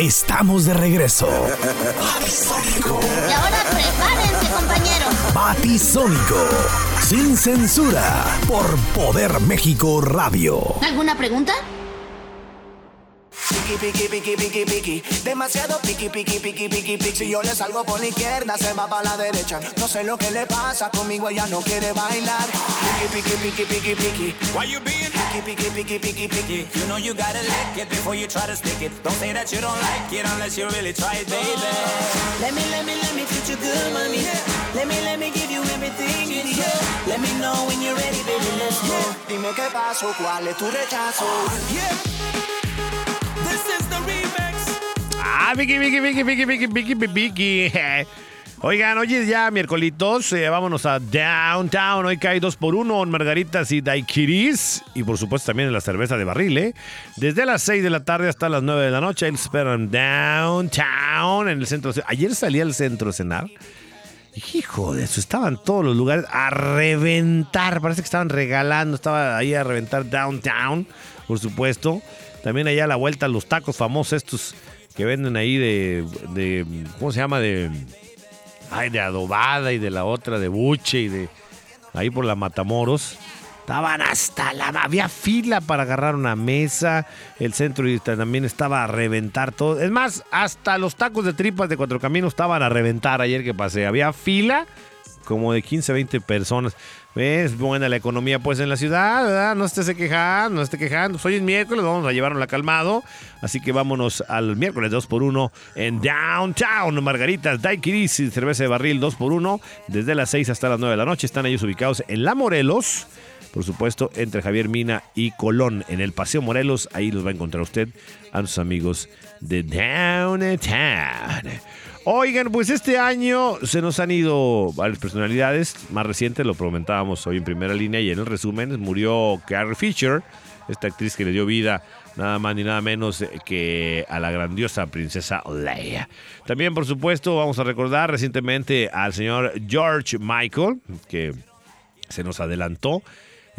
estamos de regreso. Y ahora prepárense, compañeros. Batisónico, sin censura, por Poder México Radio. ¿Alguna pregunta? Piki, piki, piki, piki, piki. Demasiado piki, piki, piki, piki, piki. Si yo le salgo por la izquierda, se va para la derecha. No sé lo que le pasa conmigo, ella no quiere bailar. Piki, piki, piki, piki, piki. Why you being Picky, picky, picky, picky, picky. You know you gotta lick it before you try to stick it. Don't say that you don't like it unless you really try it, baby. Let me, let me, let me treat you good, mommy. Let me, let me give you everything you need. Let me know when you're ready, baby. Let's go. Dime qué pasó, cuál es tu rechazo. Yeah. This is the remix. Ah, Vicky, Vicky, Vicky, Vicky, Vicky, Vicky, Vicky. Oigan, hoy es ya miércolitos, eh, vámonos a Downtown. Hoy cae dos por uno en margaritas y daiquiris. Y por supuesto también en la cerveza de barril, ¿eh? Desde las 6 de la tarde hasta las 9 de la noche. Esperan Downtown, en el centro. Ayer salí al centro a cenar. Hijo de eso, estaban todos los lugares a reventar. Parece que estaban regalando. Estaba ahí a reventar Downtown, por supuesto. También allá a la vuelta los tacos famosos estos que venden ahí de, de ¿cómo se llama? De, ay, de adobada y de la otra de buche y de ahí por la Matamoros. Estaban hasta la... Había fila para agarrar una mesa. El centro también estaba a reventar todo. Es más, hasta los tacos de tripas de Cuatro Caminos estaban a reventar ayer que pasé. Había fila como de 15, 20 personas. ¿Ves? Buena la economía pues en la ciudad, ¿verdad? No estés quejando, no esté quejando. Hoy es miércoles, vamos a llevarnos la calmado. Así que vámonos al miércoles 2x1 en Downtown. Margaritas, daiquiris y cerveza de barril 2x1 desde las 6 hasta las 9 de la noche. Están ellos ubicados en La Morelos. Por supuesto, entre Javier Mina y Colón, en el Paseo Morelos, ahí los va a encontrar usted a sus amigos de Downtown. Oigan, pues este año se nos han ido varias personalidades. Más reciente lo comentábamos hoy en primera línea y en el resumen murió Carrie Fisher, esta actriz que le dio vida nada más ni nada menos que a la grandiosa princesa Leia. También, por supuesto, vamos a recordar recientemente al señor George Michael, que se nos adelantó.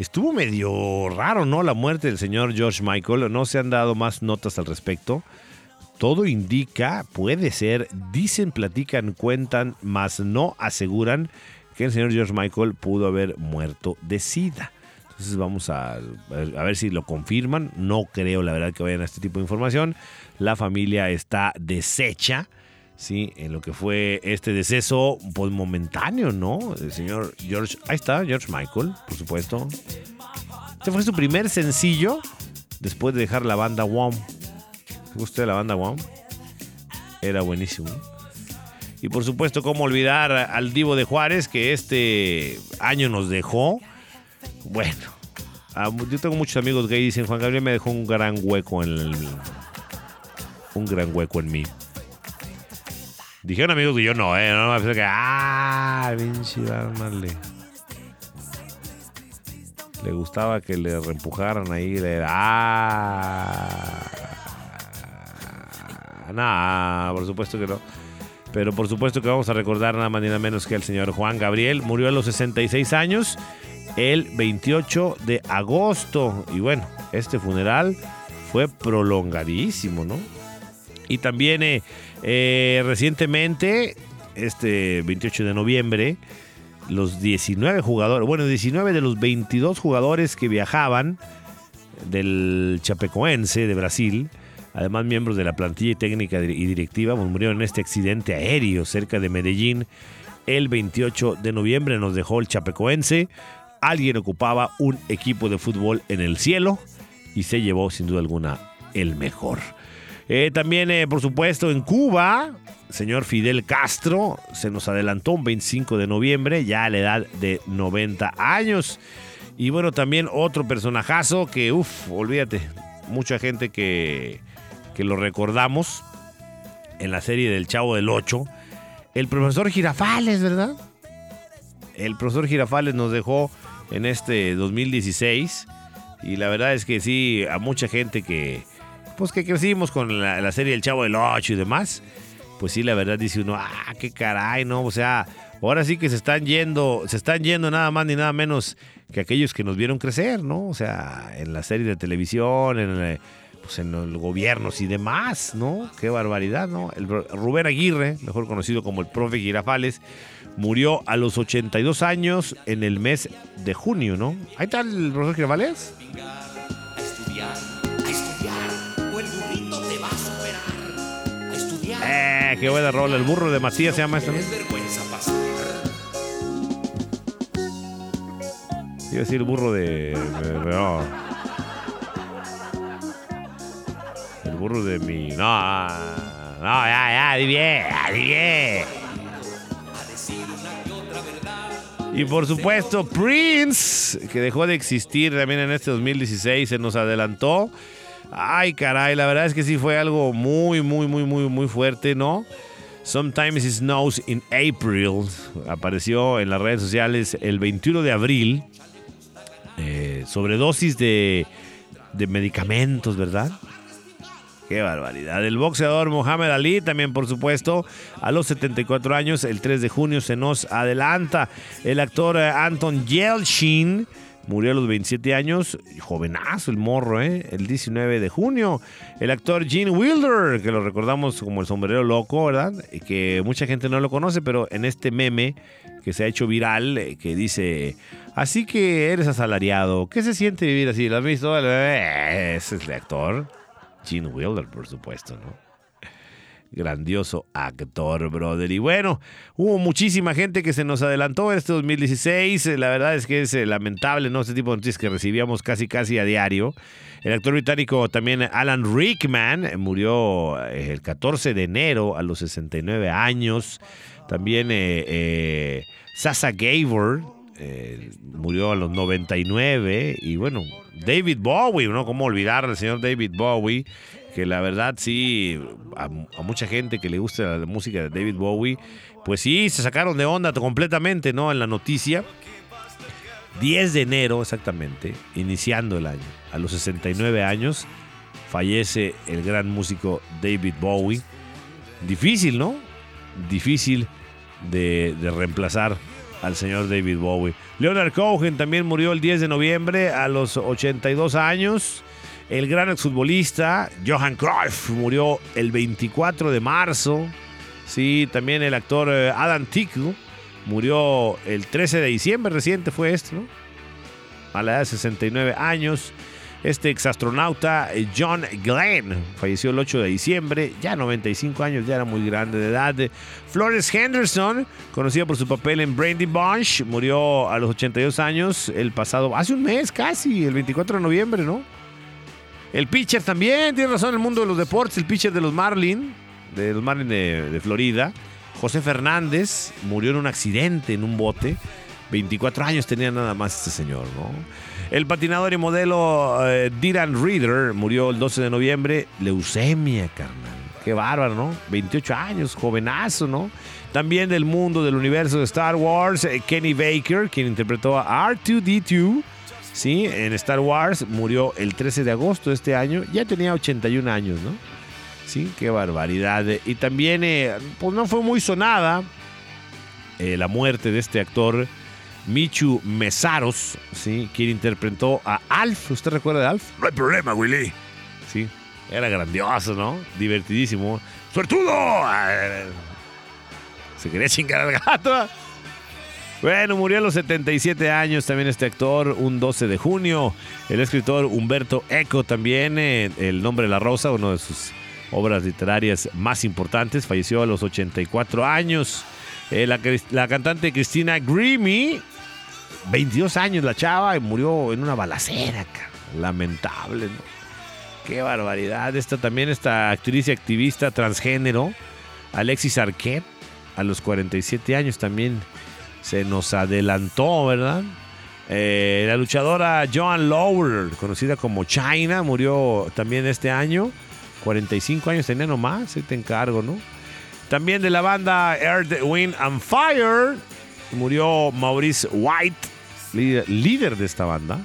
Estuvo medio raro, ¿no? La muerte del señor George Michael. No se han dado más notas al respecto. Todo indica, puede ser, dicen, platican, cuentan, mas no aseguran que el señor George Michael pudo haber muerto de sida. Entonces vamos a, a ver si lo confirman. No creo, la verdad, que vayan a este tipo de información. La familia está deshecha. Sí, en lo que fue este deceso, pues momentáneo, ¿no? El señor George, ahí está, George Michael, por supuesto. Este fue su primer sencillo después de dejar la banda Wham. ¿Te gusta la banda Wham? Era buenísimo. Y por supuesto, cómo olvidar al Divo de Juárez, que este año nos dejó. Bueno, yo tengo muchos amigos que dicen, Juan Gabriel me dejó un gran hueco en el... Un gran hueco en mí. Dijeron amigos que yo no, ¿eh? No, me que, ah, pinche Dármale. Le gustaba que le reempujaran ahí. Le, ah. Nah, por supuesto que no. Pero por supuesto que vamos a recordar nada más ni nada menos que el señor Juan Gabriel. Murió a los 66 años el 28 de agosto. Y bueno, este funeral fue prolongadísimo, ¿no? Y también eh, eh, recientemente, este 28 de noviembre, los 19 jugadores, bueno, 19 de los 22 jugadores que viajaban del Chapecoense de Brasil, además miembros de la plantilla técnica y directiva, pues, murieron en este accidente aéreo cerca de Medellín el 28 de noviembre. Nos dejó el Chapecoense. Alguien ocupaba un equipo de fútbol en el cielo y se llevó sin duda alguna el mejor. Eh, también, eh, por supuesto, en Cuba, señor Fidel Castro se nos adelantó un 25 de noviembre, ya a la edad de 90 años. Y bueno, también otro personajazo que, uff, olvídate, mucha gente que, que lo recordamos en la serie del Chavo del Ocho. El profesor Girafales, ¿verdad? El profesor Girafales nos dejó en este 2016. Y la verdad es que sí, a mucha gente que, pues que crecimos con la, serie El Chavo del Ocho y demás, pues sí, la verdad dice uno, ah, qué caray, ¿no? O sea, ahora sí que se están yendo, se están yendo nada más ni nada menos que aquellos que nos vieron crecer, ¿no? O sea, en la serie de televisión, en el- pues, en los gobiernos y demás, ¿no? Qué barbaridad, ¿no? El Rubén Aguirre, mejor conocido como el profe Girafales, murió a los 82 años en el mes de junio, ¿no? Ahí está el profesor Girafales. Eh, qué buena rola. El burro de Macías se llama ¿no? Es vergüenza pasar. Iba a decir el burro de. no. Burro de mi. No, no, ya, ya, di bien. Y por supuesto, Prince, que dejó de existir también en este 2016, se nos adelantó. Ay, caray, la verdad es que sí fue algo muy, muy, muy, muy, muy fuerte, ¿no? Sometimes it snows in April. Apareció en las redes sociales el 21 de abril. Eh, sobredosis de, de medicamentos, ¿verdad? Qué barbaridad. El boxeador Mohamed Ali, también por supuesto, a los 74 años, el 3 de junio se nos adelanta. El actor eh, Anton Yelchin murió a los 27 años, jovenazo el morro, ¿eh? El 19 de junio. El actor Gene Wilder, que lo recordamos como el sombrero loco, ¿verdad? Y que mucha gente no lo conoce, pero en este meme que se ha hecho viral, eh, que dice, así que eres asalariado, ¿qué se siente vivir así? ¿Lo has visto? Ese es el actor. Gene Wilder, por supuesto, ¿no? Grandioso actor, brother. Y bueno, hubo muchísima gente que se nos adelantó en este 2016. La verdad es que es eh, lamentable, ¿no? Este tipo de noticias que recibíamos casi, casi a diario. El actor británico también Alan Rickman eh, murió eh, el 14 de enero a los 69 años. También eh, Sasa Gabor eh, murió a los 99. Y bueno, David Bowie, ¿no? ¿Cómo olvidar al señor David Bowie? Que la verdad sí, a, mucha gente que le gusta la música de David Bowie, pues sí, se sacaron de onda completamente, ¿no? En la noticia. 10 de enero exactamente, iniciando el año, a los 69 años, fallece el gran músico David Bowie. Difícil, ¿no? Difícil de reemplazar al señor David Bowie. Leonard Cohen también murió el 10 de noviembre a los 82 años. El gran exfutbolista Johan Cruyff murió el 24 de marzo. Sí, también el actor eh, Adam Tickle murió el 13 de diciembre, reciente fue esto, ¿no? A la edad de 69 años. Este exastronauta eh, John Glenn falleció el 8 de diciembre, ya 95 años, ya era muy grande de edad. Flores Henderson, conocida por su papel en Brandy Bunch, murió a los 82 años el pasado, hace un mes casi, el 24 de noviembre, ¿no? El pitcher también, tiene razón, el mundo de los deportes, el pitcher de los Marlins, de los Marlins de, de Florida, José Fernández, murió en un accidente en un bote. 24 años tenía nada más este señor, ¿no? El patinador y modelo eh, Dylan Reader murió el 12 de noviembre, leucemia, carnal. Qué bárbaro, ¿no? 28 años, jovenazo, ¿no? También del mundo del universo de Star Wars, eh, Kenny Baker, quien interpretó a R2D2, ¿sí? En Star Wars, murió el 13 de agosto de este año. Ya tenía 81 años, ¿no? Sí, qué barbaridad. Y también, eh, pues no fue muy sonada eh, la muerte de este actor, Michu Mesaros, ¿sí? Quien interpretó a Alf. ¿Usted recuerda de Alf? No hay problema, Willy. Sí, era grandioso, ¿no? Divertidísimo. ¡Suertudo! Ah, Se quería chingar al gato. Bueno, murió a los 77 años también este actor, un 12 de junio. El escritor Humberto Eco también, eh, El nombre de la rosa, una de sus obras literarias más importantes, falleció a los 84 años. Eh, la, la cantante Cristina Grimmie, 22 años la chava, y murió en una balacera, lamentable, ¿no? Qué barbaridad. Esta también, esta actriz y activista transgénero, Alexis Arquette, a los 47 años también se nos adelantó, ¿verdad? Eh, la luchadora Joan Lower, conocida como China, murió también este año. 45 años tenía nomás, ahí te encargo, ¿no? También de la banda Earth, Wind and Fire, murió Maurice White, líder, líder de esta banda.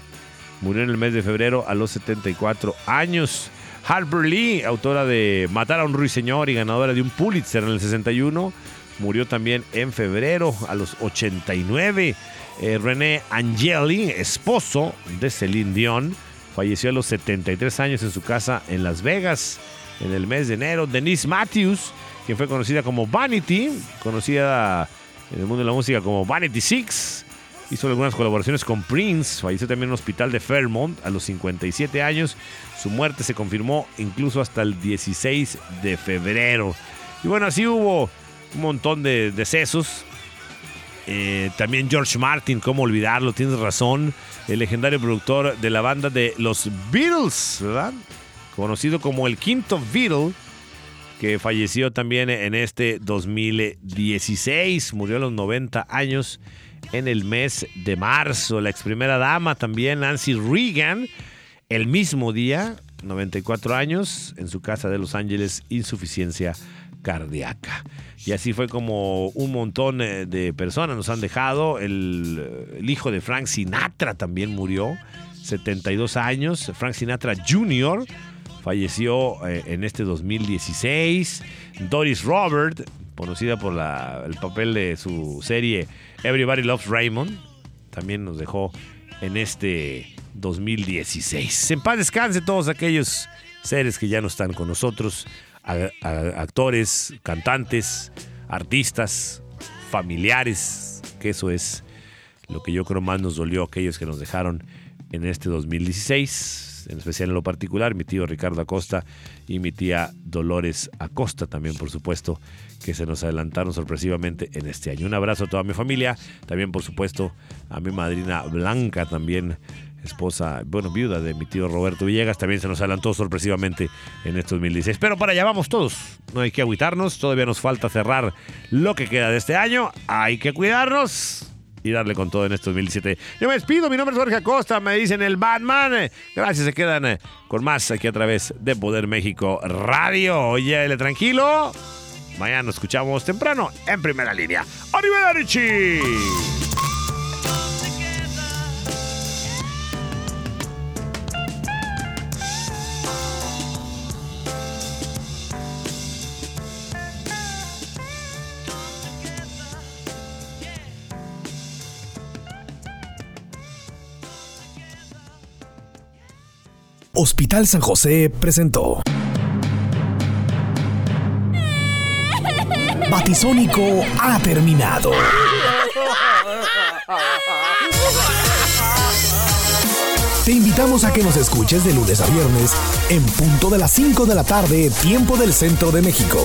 Murió en el mes de febrero a los 74 años. Harper Lee, autora de Matar a un ruiseñor y ganadora de un Pulitzer en el 61, murió también en febrero a los 89. Eh, René Angeli, esposo de Celine Dion, falleció a los 73 años en su casa en Las Vegas en el mes de enero. Denise Matthews, quien fue conocida como Vanity, conocida en el mundo de la música como Vanity Six. Hizo algunas colaboraciones con Prince, falleció también en un hospital de Fairmont a los 57 años. Su muerte se confirmó incluso hasta el 16 de febrero. Y bueno, así hubo un montón de decesos. Eh, también George Martin, cómo olvidarlo, tienes razón. El legendario productor de la banda de los Beatles, ¿verdad? Conocido como el quinto Beatle, que falleció también en este 2016. Murió a los 90 años en el mes de marzo. La ex primera dama también, Nancy Reagan, el mismo día, 94 años, en su casa de Los Ángeles, insuficiencia cardíaca. Y así fue como un montón eh, de personas nos han dejado. El, el hijo de Frank Sinatra también murió, 72 años. Frank Sinatra Jr. falleció eh, en este 2016. Doris Robert, conocida por la- el papel de su serie Everybody Loves Raymond, también nos dejó en este 2016. En paz descanse todos aquellos seres que ya no están con nosotros, actores, cantantes, artistas, familiares, que eso es lo que yo creo más nos dolió a aquellos que nos dejaron en este 2016, en especial en lo particular, mi tío Ricardo Acosta y mi tía Dolores Acosta también, por supuesto, que se nos adelantaron sorpresivamente en este año. Un abrazo a toda mi familia, también por supuesto a mi madrina Blanca, también esposa, bueno, viuda de mi tío Roberto Villegas, también se nos adelantó sorpresivamente en este 2016. Pero para allá vamos todos, no hay que agüitarnos, todavía nos falta cerrar lo que queda de este año, hay que cuidarnos y darle con todo en este 2017. Yo me despido, mi nombre es Jorge Acosta, me dicen el Batman. Gracias, se quedan eh, con más aquí a través de Poder México Radio. Oye, tranquilo. Mañana nos escuchamos temprano en primera línea. ¡Arrivederci! Hospital San José presentó. Batisónico ha terminado. Te invitamos a que nos escuches de lunes a viernes en punto de las 5 de la tarde, tiempo del centro de México.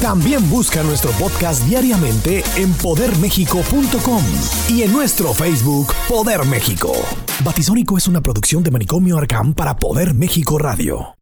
También busca nuestro podcast diariamente en poderméxico.com y en nuestro Facebook Poder México. Batisónico es una producción de Manicomio Arcam para Poder México Radio.